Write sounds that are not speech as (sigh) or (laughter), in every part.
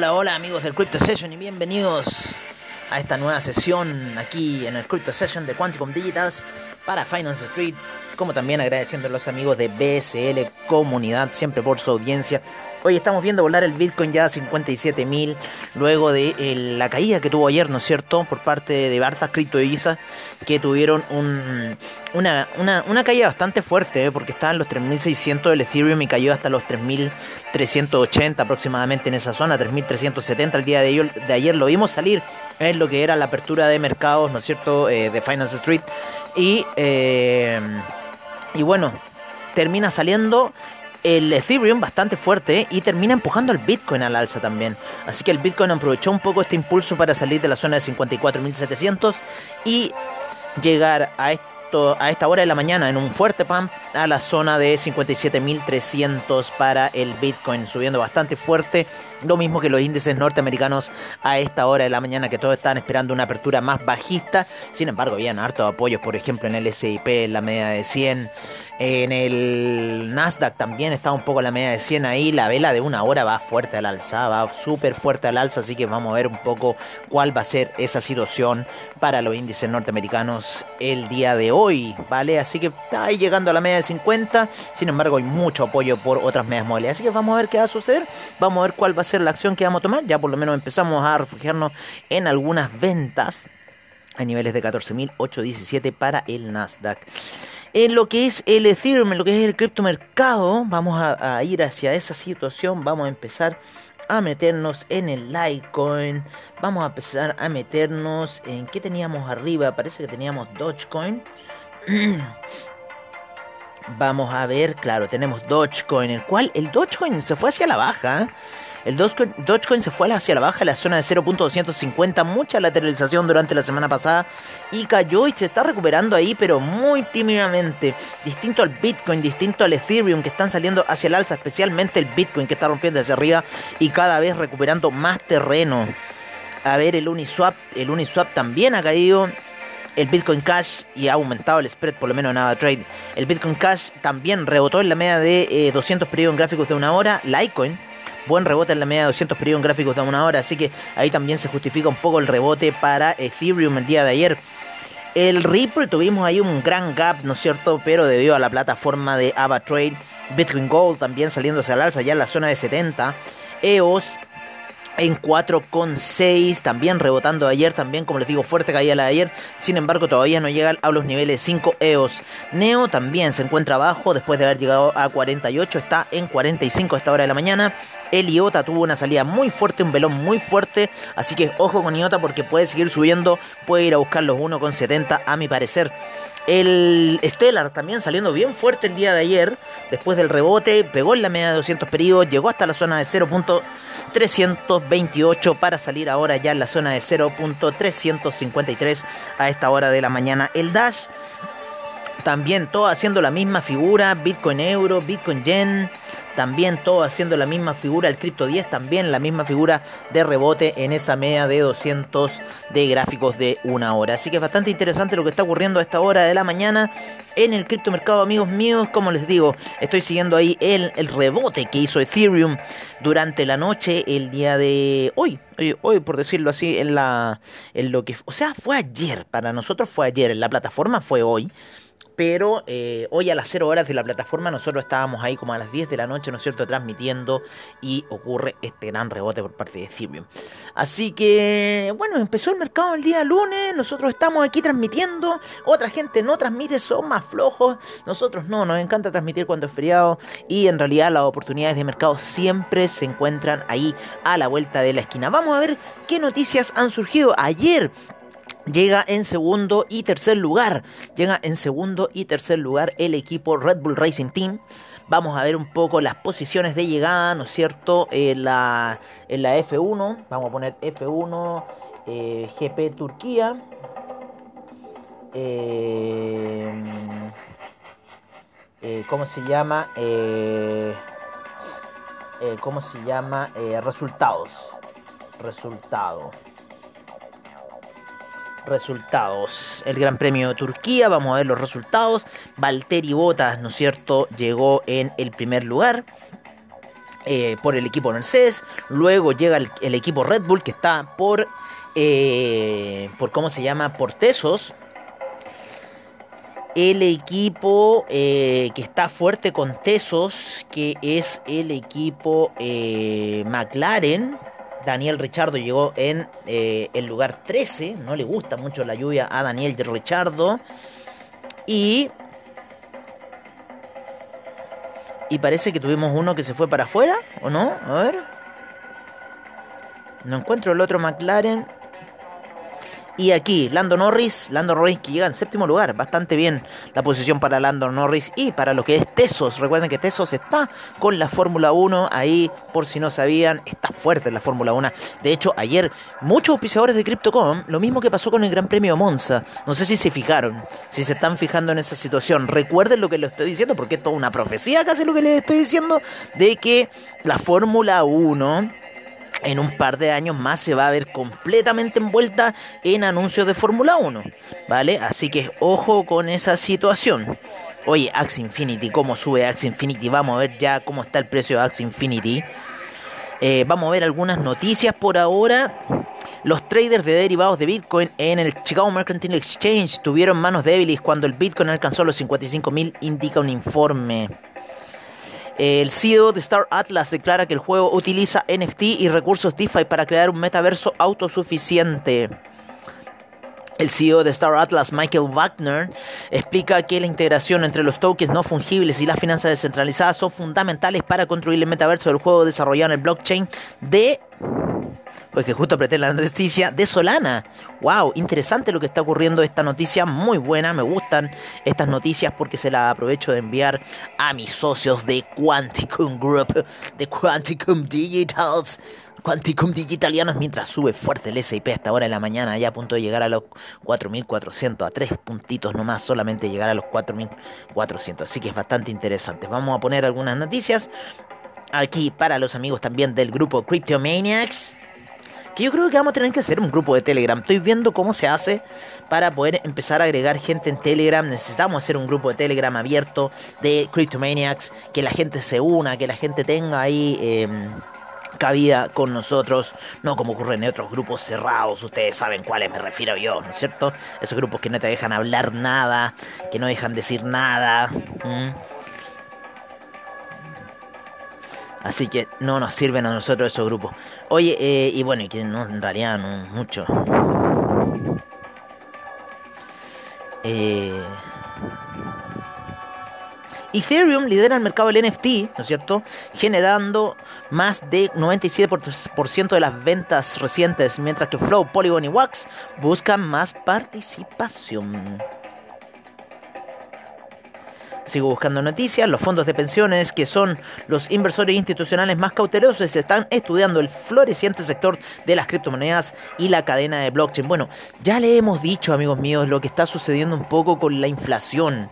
Hola, hola, amigos del Crypto Session y bienvenidos a esta nueva sesión aquí en el Crypto Session de Quanticum Digitals para Finance Street, como también agradeciendo a los amigos de BSL Comunidad siempre por su audiencia Hoy estamos viendo volar el Bitcoin ya a 57.000 luego de la caída que tuvo ayer, ¿no es cierto? Por parte de Bartas Crypto Isa, que tuvieron una, caída bastante fuerte, ¿eh? porque estaba en los 3.600 del Ethereum y cayó hasta los 3.380 aproximadamente en esa zona, 3.370 el día de ayer, de ayer lo vimos salir en lo que era la apertura de mercados, ¿no es cierto?, eh, de Finance Street. Y, eh, y bueno, termina saliendo el Ethereum bastante fuerte y termina empujando al Bitcoin al alza también. Así que el Bitcoin aprovechó un poco este impulso para salir de la zona de 54.700 y llegar a esto a esta hora de la mañana en un fuerte pump a la zona de 57.300 para el Bitcoin, subiendo bastante fuerte, lo mismo que los índices norteamericanos a esta hora de la mañana que todos están esperando una apertura más bajista, sin embargo habían hartos apoyos, por ejemplo en el SIP, en la media de 100, en el Nasdaq también está un poco la media de 100 ahí. La vela de una hora va fuerte al alza, va súper fuerte al alza. Así que vamos a ver un poco cuál va a ser esa situación para los índices norteamericanos el día de hoy. ¿Vale? Así que está ahí llegando a la media de 50. Sin embargo, hay mucho apoyo por otras medias móviles. Así que vamos a ver qué va a suceder. Vamos a ver cuál va a ser la acción que vamos a tomar. Ya por lo menos empezamos a refugiarnos en algunas ventas a niveles de 14.817 para el Nasdaq en lo que es el Ethereum, en lo que es el criptomercado, vamos a, ir hacia esa situación, vamos a empezar a meternos en el Litecoin, vamos a empezar a meternos en qué teníamos arriba, parece que teníamos Dogecoin. (clears throat) Vamos a ver, claro, tenemos Dogecoin, el cual el Dogecoin se fue hacia la baja. El Dogecoin, se fue hacia la baja, la zona de 0.250, mucha lateralización durante la semana pasada y cayó y se está recuperando ahí, pero muy tímidamente. Distinto al Bitcoin, distinto al Ethereum que están saliendo hacia el alza, especialmente el Bitcoin que está rompiendo hacia arriba y cada vez recuperando más terreno. A ver, el Uniswap, el Uniswap también ha caído el Bitcoin Cash y ha aumentado el spread, por lo menos en Trade. El Bitcoin Cash también rebotó en la media de 200 eh, periodos en gráficos de una hora. Litecoin buen rebote en la media de 200 periodos en gráficos de una hora, así que ahí también se justifica un poco el rebote para Ethereum el día de ayer. El Ripple tuvimos ahí un gran gap, ¿no es cierto? Pero debido a la plataforma de AvaTrade, Bitcoin Gold también saliéndose al alza ya en la zona de 70. EOS en 4,6, también rebotando ayer, también como les digo, fuerte caída la de ayer, sin embargo todavía no llega a los niveles 5 EOS. Neo también se encuentra abajo después de haber llegado a 48, está en 45 a esta hora de la mañana. El IOTA tuvo una salida muy fuerte, un velón muy fuerte, así que ojo con IOTA porque puede seguir subiendo, puede ir a buscar los 1,70 a mi parecer. El Stellar también saliendo bien fuerte el día de ayer, después del rebote, pegó en la media de 200 periodos, llegó hasta la zona de 0.328 para salir ahora ya en la zona de 0.353 a esta hora de la mañana. El Dash también todo haciendo la misma figura, Bitcoin Euro, Bitcoin Yen, también todo haciendo la misma figura, el Crypto 10 también la misma figura de rebote en esa media de 200 de gráficos de una hora. Así que es bastante interesante lo que está ocurriendo a esta hora de la mañana en el criptomercado, amigos míos. Como les digo, estoy siguiendo ahí el, el rebote que hizo Ethereum durante la noche, el día de hoy, hoy, por decirlo así, en la en lo que, o sea, fue ayer, para nosotros fue ayer, en la plataforma fue hoy pero eh, hoy a las 0 horas de la plataforma nosotros estábamos ahí como a las 10 de la noche, ¿no es cierto?, transmitiendo y ocurre este gran rebote por parte de Ethereum. Así que, bueno, empezó el mercado el día lunes, nosotros estamos aquí transmitiendo, otra gente no transmite, son más flojos, nosotros no, nos encanta transmitir cuando es feriado y en realidad las oportunidades de mercado siempre se encuentran ahí a la vuelta de la esquina. Vamos a ver qué noticias han surgido ayer Llega en segundo y tercer lugar. Llega en segundo y tercer lugar el equipo Red Bull Racing Team. Vamos a ver un poco las posiciones de llegada, ¿no es cierto? En la, la F1. Vamos a poner F1 eh, GP Turquía. Eh, eh, ¿Cómo se llama? ¿Cómo se llama? resultados. Resultado resultados. El Gran Premio de Turquía, vamos a ver los resultados. Valtteri Bottas, ¿no es cierto?, llegó en el primer lugar. eh, por el equipo Mercedes. Luego llega el, equipo Red Bull que está por, eh, por ¿cómo se llama? Por Tesos. El equipo que está fuerte con Tesos, que es el equipo McLaren. Daniel Richardo llegó en el lugar 13. No le gusta mucho la lluvia a Daniel Richardo. Y y parece que tuvimos uno que se fue para afuera, ¿o no? A ver. No encuentro el otro McLaren. Y aquí, Lando Norris, Lando Norris que llega en séptimo lugar, bastante bien la posición para Lando Norris y para lo que es Tesos. Recuerden que Tesos está con la Fórmula 1, ahí por si no sabían, está fuerte la Fórmula 1. De hecho, ayer muchos auspiciadores de Crypto.com, lo mismo que pasó con el Gran Premio Monza, no sé si se fijaron, si se están fijando en esa situación. Recuerden lo que les estoy diciendo, porque es toda una profecía casi lo que les estoy diciendo, de que la Fórmula 1 en un par de años más se va a ver completamente envuelta en anuncios de Fórmula 1, ¿vale? Así que ojo con esa situación. Oye, Axie Infinity, ¿cómo sube Axie Infinity? Vamos a ver ya cómo está el precio de Axie Infinity. Eh, vamos a ver algunas noticias por ahora. Los traders de derivados de Bitcoin en el Chicago Mercantile Exchange tuvieron manos débiles cuando el Bitcoin alcanzó los 55.000, indica un informe. El CEO de Star Atlas declara que el juego utiliza NFT y recursos DeFi para crear un metaverso autosuficiente. El CEO de Star Atlas, Michael Wagner, explica que la integración entre los tokens no fungibles y las finanzas descentralizadas son fundamentales para construir el metaverso del juego desarrollado en el blockchain de pues que justo apreté la noticia de Solana. ¡Wow! Interesante lo que está ocurriendo. Esta noticia muy buena. Me gustan estas noticias porque se las aprovecho de enviar a mis socios de Quanticum Group, de Quanticum Digitals. Quanticum Digitalianos mientras sube fuerte el SIP hasta ahora de la mañana, ya a punto de llegar a los 4400, a tres puntitos nomás, solamente llegar a los 4400. Así que es bastante interesante. Vamos a poner algunas noticias aquí para los amigos también del grupo Cryptomaniacs que yo creo que vamos a tener que hacer un grupo de Telegram. Estoy viendo cómo se hace para poder empezar a agregar gente en Telegram. Necesitamos hacer un grupo de Telegram abierto de Cryptomaniacs, que la gente se una, que la gente tenga ahí... Em, cabida con nosotros, no como ocurre en otros grupos cerrados, ustedes saben cuáles me refiero yo, ¿no es cierto? Esos grupos que no te dejan hablar nada, que no dejan decir nada. Así que no nos sirven a nosotros esos grupos. Oye, eh, y bueno, y que no, en realidad no mucho. Eh, Ethereum lidera el mercado del NFT, ¿no es cierto? Generando más de 97% de las ventas recientes, mientras que Flow, Polygon y Wax buscan más participación. Sigo buscando noticias. Los fondos de pensiones, que son los inversores institucionales más cautelosos, están estudiando el floreciente sector de las criptomonedas y la cadena de blockchain. Bueno, ya le hemos dicho, amigos míos, lo que está sucediendo un poco con la inflación.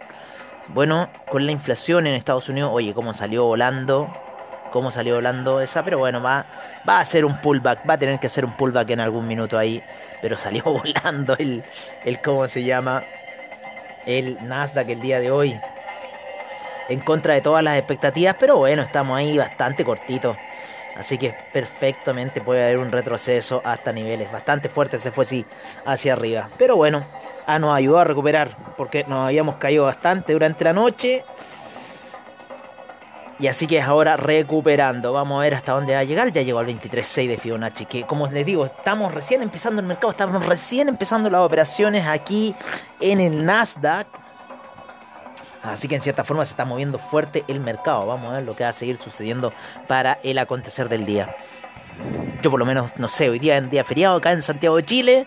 Bueno, con la inflación en Estados Unidos, oye, cómo salió volando, cómo salió volando esa, pero bueno, va, va a ser un pullback, va a tener que hacer un pullback en algún minuto ahí, pero salió (laughs) volando el, el ¿cómo se llama? El Nasdaq el día de hoy en contra de todas las expectativas, pero bueno, estamos ahí bastante cortitos. Así que perfectamente puede haber un retroceso hasta niveles bastante fuertes. Se fue así hacia arriba. Pero bueno, ah, nos ayudó a recuperar porque nos habíamos caído bastante durante la noche. Y así que es ahora recuperando. Vamos a ver hasta dónde va a llegar. Ya llegó al 23.6 de Fibonacci. Que como les digo, estamos recién empezando el mercado. Estamos recién empezando las operaciones aquí en el Nasdaq. Así que en cierta forma se está moviendo fuerte el mercado. Vamos a ver lo que va a seguir sucediendo para el acontecer del día. Yo por lo menos, no sé, hoy día en día feriado acá en Santiago de Chile.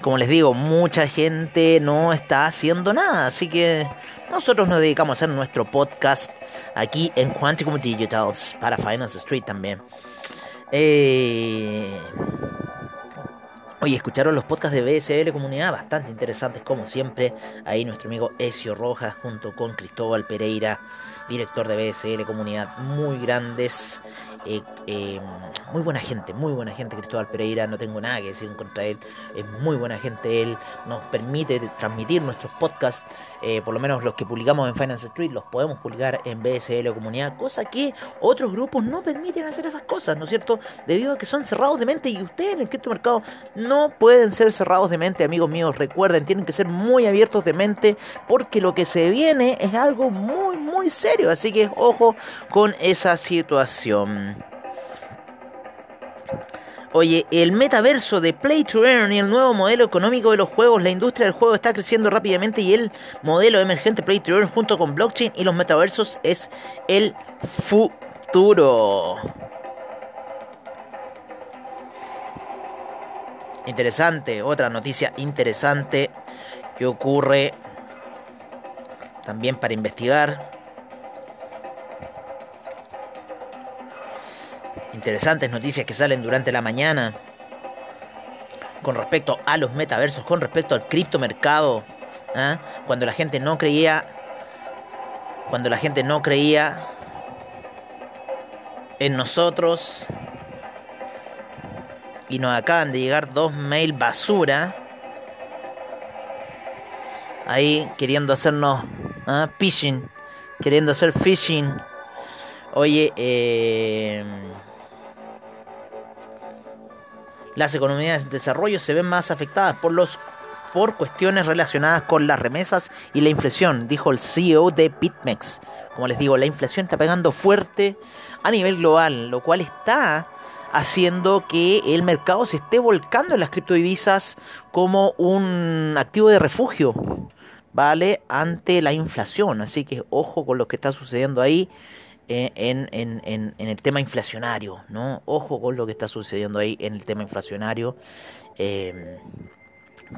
Como les digo, mucha gente no está haciendo nada. Así que nosotros nos dedicamos a hacer nuestro podcast aquí en Quanticum Digitals para Finance Street también. Eh, Oye, escucharon los podcasts de BSL Comunidad, bastante interesantes como siempre. Ahí nuestro amigo Ezio Rojas junto con Cristóbal Pereira, director de BSL Comunidad, muy grandes eh, eh, muy buena gente, muy buena gente Cristóbal Pereira, no tengo nada que decir contra él, es muy buena gente él, nos permite transmitir nuestros podcasts, eh, por lo menos los que publicamos en Finance Street, los podemos publicar en BSL o comunidad, cosa que otros grupos no permiten hacer esas cosas, ¿no es cierto? Debido a que son cerrados de mente y ustedes en el criptomercado no pueden ser cerrados de mente, amigos míos, recuerden, tienen que ser muy abiertos de mente porque lo que se viene es algo muy, muy serio, así que ojo con esa situación. Oye, el metaverso de Play to Earn y el nuevo modelo económico de los juegos, la industria del juego está creciendo rápidamente y el modelo emergente Play to Earn junto con blockchain y los metaversos es el futuro. Interesante, otra noticia interesante que ocurre también para investigar. Interesantes noticias que salen durante la mañana con respecto a los metaversos, con respecto al criptomercado, ¿ah? cuando la gente no creía, cuando la gente no creía en nosotros y nos acaban de llegar dos mail basura ahí queriendo hacernos ¿ah? phishing, queriendo hacer phishing. Oye, eh las economías de desarrollo se ven más afectadas por los por cuestiones relacionadas con las remesas y la inflación, dijo el CEO de BitMEX. Como les digo, la inflación está pegando fuerte a nivel global, lo cual está haciendo que el mercado se esté volcando en las criptodivisas como un activo de refugio, ¿vale? Ante la inflación. Así que ojo con lo que está sucediendo ahí. Eh, en, en, en, en, el tema inflacionario, ¿no? Ojo con lo que está sucediendo ahí en el tema inflacionario, eh,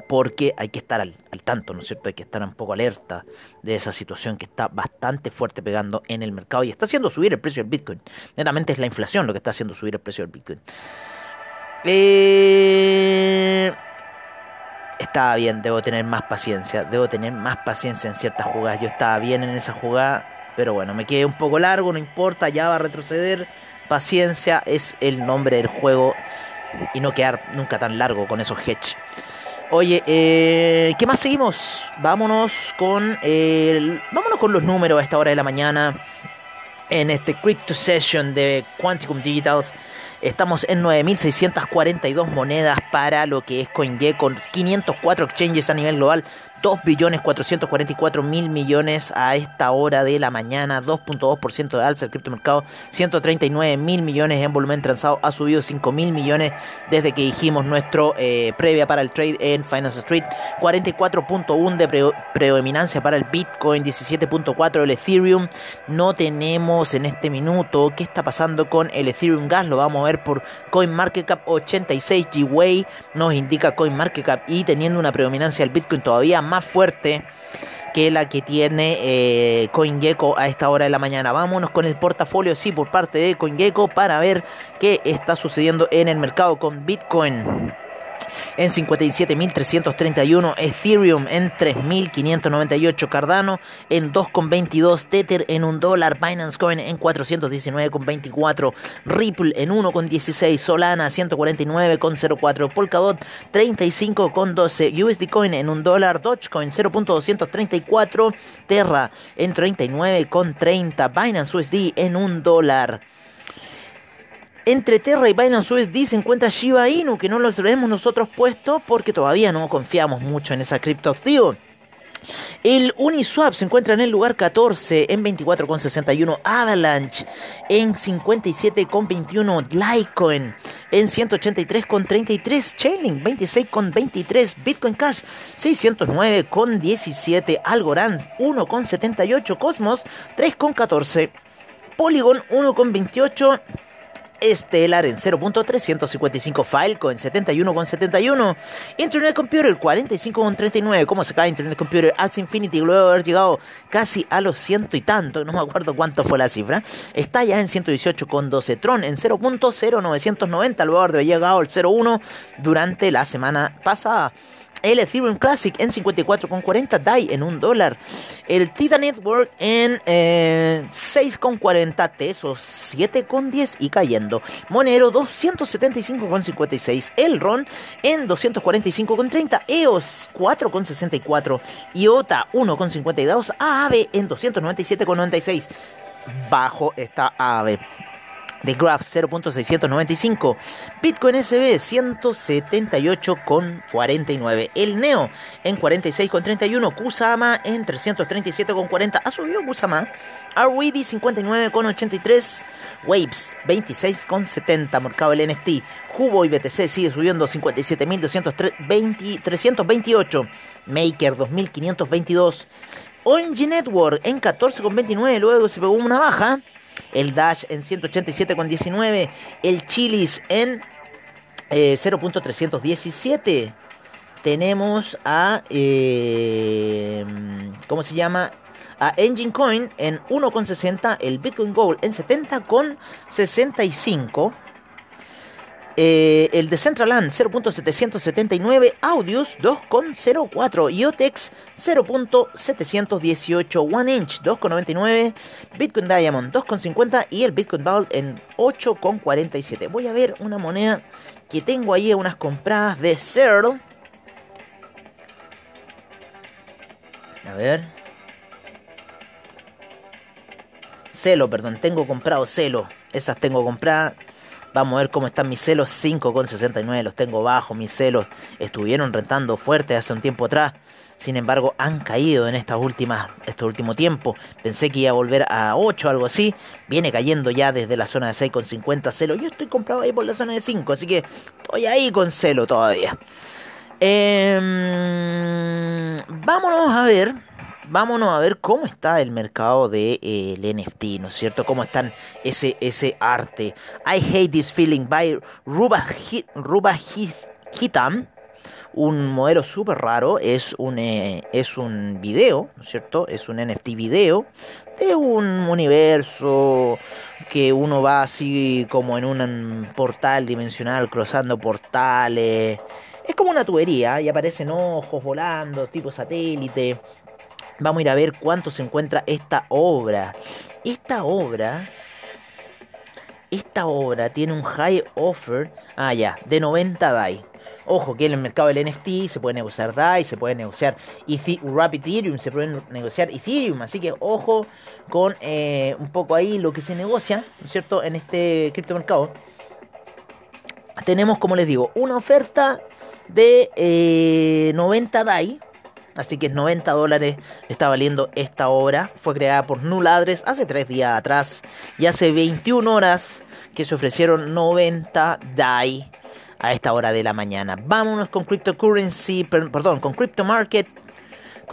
porque hay que estar al, tanto, ¿no es cierto? Hay que estar un poco alerta de esa situación que está bastante fuerte pegando en el mercado y está haciendo subir el precio del Bitcoin. Netamente es la inflación lo que está haciendo subir el precio del Bitcoin. Eh, estaba bien, debo tener más paciencia, debo tener más paciencia en ciertas jugadas. Yo estaba bien en esa jugada pero bueno, me quedé un poco largo, no importa, ya va a retroceder. Paciencia es el nombre del juego y no quedar nunca tan largo con esos hedge. Oye, eh, ¿qué más seguimos? Vámonos con vámonos con los números a esta hora de la mañana en este Crypto Session de Quanticum Digitals. Estamos en 9.642 monedas para lo que es CoinGecko, 504 exchanges a nivel global, 2 billones 444 mil millones a esta hora de la mañana, 2.2% de alza el criptomercado, 139 mil millones en volumen transado, ha subido 5 mil millones desde que dijimos nuestro eh, previa para el trade en Finance Street, 44.1 de predominancia para el Bitcoin, 17.4 el Ethereum, no tenemos en este minuto qué está pasando con el Ethereum Gas, lo vamos a ver por CoinMarketCap 86 G-Way, nos indica CoinMarketCap y teniendo una predominancia del Bitcoin todavía más más fuerte que la que tiene eh, CoinGecko a esta hora de la mañana. Vámonos con el portafolio, sí, por parte de CoinGecko para ver qué está sucediendo en el mercado con Bitcoin en 57.331, Ethereum en 3.598, Cardano en 2,22, Tether en 1 dólar, Binance Coin en 419,24, Ripple en 1,16, Solana 149,04, Polkadot 35,12, USD Coin en 1 dólar, Dogecoin 0.234, Terra en 39,30, Binance USD en 1 dólar. Entre Terra y Binance USD se encuentra Shiba Inu, que no lo tenemos nosotros puesto porque todavía no confiamos mucho en esa criptoactivo. El Uniswap se encuentra en el lugar 14 en 24,61. Avalanche en 57,21. Litecoin en 183,33. Chainlink 26,23. Bitcoin Cash 609,17. Algorand 1,78. Cosmos 3,14. Polygon 1,28. Stellar en 0.355, Falco en 71.71, Internet Computer 45.39, ¿cómo se cae Internet Computer? Axie Infinity luego de haber llegado casi a los ciento y tanto, no me acuerdo cuánto fue la cifra, está ya en 118.12, Tron en 0.0990, luego de haber llegado al 0.1 durante la semana pasada el Ethereum Classic en 54,40 DAI en 1 dólar, el Tida Network en 6,40 eh, Tesos 7,10 y cayendo, Monero 275,56, el RON en 245,30, EOS 4,64, IOTA 1,52, AAVE en 297,96. Bajo esta AAVE. The Graph 0.695, Bitcoin SB 178,49, el Neo en 46,31, Kusama en 337,40, ha subido Kusama, RWD 59,83, Waves 26,70, marcado el NFT, Hubo y BTC sigue subiendo 57.228, Maker 2522, ONG Network en 14,29, luego se pegó una baja el Dash en 187,19, el Chilis en 0.317. Eh, Tenemos a, eh, ¿cómo se llama? A Engine Coin en 1,60, el Bitcoin Gold en 70,65. Eh, el Decentraland 0.779, Audius 2.04, IOTEX 0.718, One Inch 2.99, Bitcoin Diamond 2.50 y el Bitcoin Vault en 8.47. Voy a ver una moneda que tengo ahí, unas compradas de Cero. A ver. Celo, perdón, tengo comprado Celo. Esas tengo compradas. Vamos a ver cómo están mis celos. 5,69 los tengo bajo. Mis celos estuvieron rentando fuerte hace un tiempo atrás. Sin embargo, han caído en estas últimas, este último tiempo. Pensé que iba a volver a 8 algo así. Viene cayendo ya desde la zona de 6,50 celo. Yo estoy comprado ahí por la zona de 5. Así que estoy ahí con celo todavía. Em, vámonos a ver vámonos a ver cómo está el mercado del de, eh, NFT, ¿no es cierto? Cómo están ese, ese arte. I Hate This Feeling by Ruba, Hitam. Un modelo súper raro, es un, eh, es un video, ¿no es cierto? Es un NFT video de un universo que uno va así como en un portal dimensional, cruzando portales. Es como una tubería y aparecen ojos volando, tipo satélite. Vamos a ir a ver cuánto se encuentra esta obra. Esta obra. Esta obra tiene un high offer. Ah, ya, de 90 DAI. Ojo que en el mercado del NFT se puede negociar DAI, se puede negociar Rapid Ethereum, se puede negociar Ethereum. Así que ojo con eh, un poco ahí lo que se negocia, ¿no es cierto?, en este criptomercado. Tenemos, como les digo, una oferta de 90 eh, DAI Así que 90 dólares está valiendo esta obra. Fue creada por Null Address hace 3 días atrás. Y hace 21 horas que se ofrecieron 90 DAI a esta hora de la mañana. Vámonos con cryptocurrency, perdón, con crypto market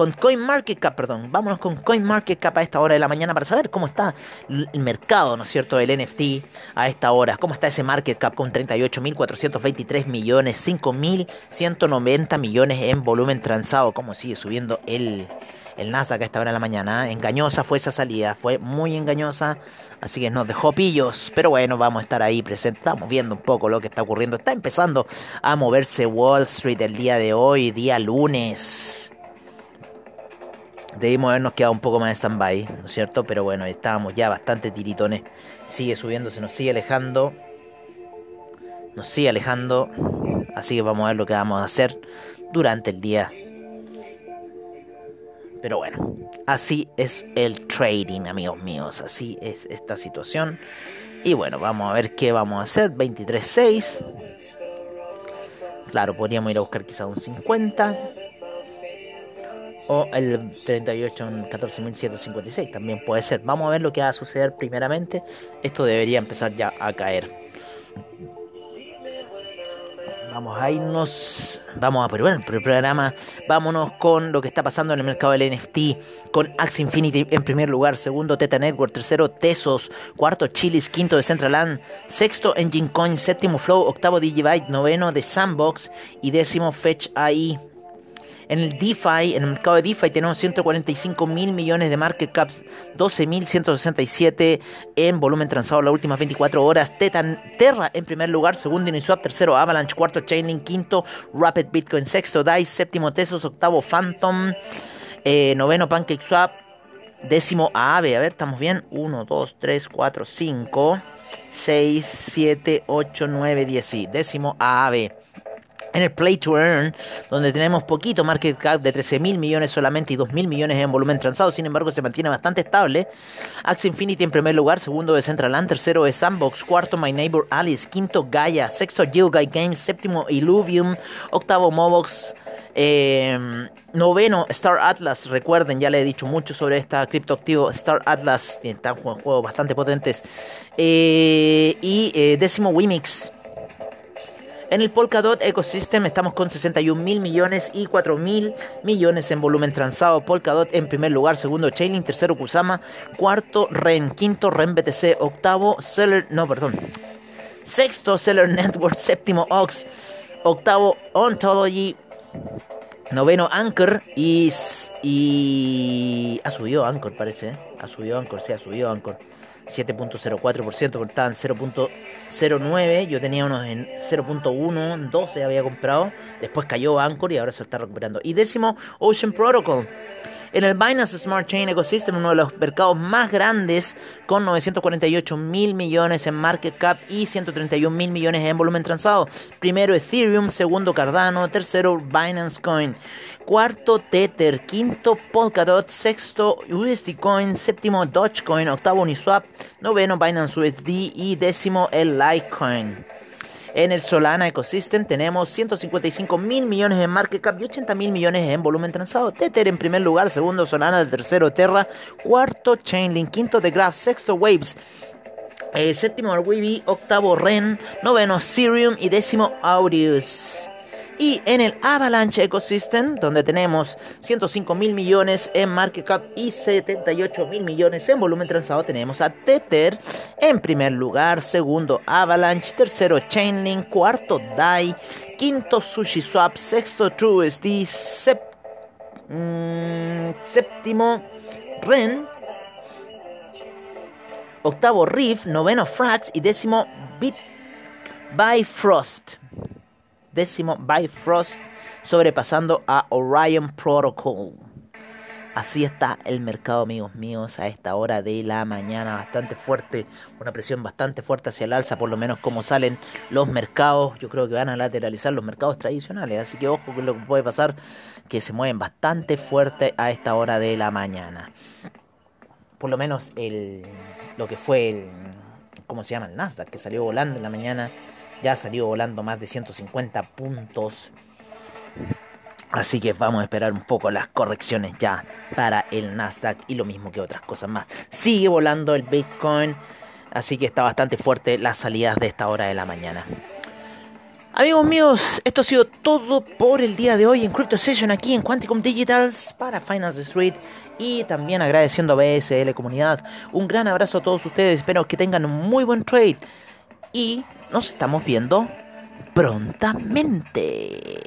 con CoinMarketCap, perdón. Vámonos con CoinMarketCap a esta hora de la mañana para saber cómo está el mercado, ¿no es cierto?, del NFT a esta hora. ¿Cómo está ese market cap con 38.423 millones, 5.190 millones en volumen transado? ¿Cómo sigue subiendo el, el Nasdaq a esta hora de la mañana? Engañosa fue esa salida, fue muy engañosa. Así que nos dejó pillos. Pero bueno, vamos a estar ahí presentes. Estamos viendo un poco lo que está ocurriendo. Está empezando a moverse Wall Street el día de hoy, día lunes debimos habernos quedado un poco más en stand-by, ¿no es cierto? Pero bueno, estábamos ya bastante tiritones. Sigue subiendo, se nos sigue alejando. Nos sigue alejando. Así que vamos a ver lo que vamos a hacer durante el día. Pero bueno, así es el trading, amigos míos. Así es esta situación. Y bueno, vamos a ver qué vamos a hacer. 23.6. Claro, podríamos ir a buscar quizá un 50 o el 38 en 14.756 también puede ser. Vamos a ver lo que va a suceder primeramente. Esto debería empezar ya a caer. Vamos a irnos, vamos a probar el programa. Vámonos con lo que está pasando en el mercado del NFT. Con Axie Infinity en primer lugar, segundo Teta Network, tercero Tesos, cuarto Chilis, quinto de Centraland, sexto Engine Coin, séptimo Flow, octavo Digibyte, noveno de Sandbox y décimo Fetch AI. En el DeFi, en el mercado de DeFi tenemos 145 mil millones de market cap, 12 mil 167 en volumen transado las últimas 24 horas. Tetan, Terra en primer lugar, segundo Uniswap, tercero Avalanche, cuarto Chainlink, quinto Rapid Bitcoin, sexto DICE, séptimo Tesos, octavo Phantom, eh, noveno PancakeSwap, décimo Aave. A ver, estamos bien. 1, 2, 3, 4, 5, 6, 7, 8, 9, 10. Décimo Aave en el Play to Earn, donde tenemos poquito market cap de 13 mil millones solamente y 2 mil millones en volumen transado, sin embargo se mantiene bastante estable. Axie Infinity en primer lugar, segundo de Centraland, tercero de Sandbox, cuarto My Neighbor Alice, quinto Gaia, sexto Guy Games, séptimo Illuvium, octavo Mobox, em, noveno Star Atlas, recuerden, ya le he dicho mucho sobre esta criptoactivo Star Atlas, están juegos bastante potentes, eh, y eh, décimo Wimix. En el Polkadot Ecosystem estamos con 61 mil millones y 4 mil millones en volumen transado. Polkadot en primer lugar, segundo Chainlink, tercero Kusama, cuarto REN, quinto REN BTC, octavo Seller, no, perdón, sexto Seller Network, séptimo Ox, octavo Ontology, noveno Anchor y, y ha subido Anchor parece, ¿eh? ha subido Anchor, sí, ha subido Anchor. 7.04%, estaban 0.09, yo tenía unos en 0.1, 12 había comprado, después cayó Anchor y ahora se está recuperando. Y décimo, Ocean Protocol. En el Binance Smart Chain Ecosystem, uno de los mercados más grandes, con 948 mil millones en market cap y 131 mil millones en volumen transado. Primero Ethereum, segundo Cardano, tercero Binance Coin cuarto Tether, quinto Polkadot, sexto USD Coin, séptimo Dogecoin, octavo Uniswap, noveno Binance USD y décimo el Litecoin. En el Solana Ecosystem tenemos 155 mil millones en market cap y 80 mil millones en volumen transado. Tether en primer lugar, segundo Solana, tercero Terra, cuarto Chainlink, quinto The Graph, sexto Waves. Eh, séptimo Arweeby, octavo Ren, noveno Serum y décimo Audius. Y en el Avalanche Ecosystem, donde tenemos 105 mil millones en market cap y 78 mil millones en volumen transado, tenemos a Tether en primer lugar, segundo Avalanche, tercero Chainlink, cuarto DAI, quinto SushiSwap, sexto TrueSD, mm, séptimo REN, octavo Reef, noveno Frax y décimo Bit by Frost décimo Bifrost, sobrepasando a Orion Protocol. Así está el mercado, amigos míos, a esta hora de la mañana, bastante fuerte, una presión bastante fuerte hacia el alza, por lo menos como salen los mercados. Yo creo que van a lateralizar los mercados tradicionales, así que ojo que lo que puede pasar, que se mueven bastante fuerte a esta hora de la mañana. Por lo menos el, lo que fue el, ¿cómo se llama? El Nasdaq, que salió volando en la mañana ya salió volando más de 150 puntos. Así que vamos a esperar un poco las correcciones ya para el Nasdaq y lo mismo que otras cosas más. Sigue volando el Bitcoin, así que está bastante fuerte las salidas de esta hora de la mañana. Amigos míos, esto ha sido todo por el día de hoy en Crypto Session aquí en Quanticum Digitals para Finance Street y también agradeciendo a BSL Comunidad. Un gran abrazo a todos ustedes, espero que tengan un muy buen trade y nos estamos viendo prontamente.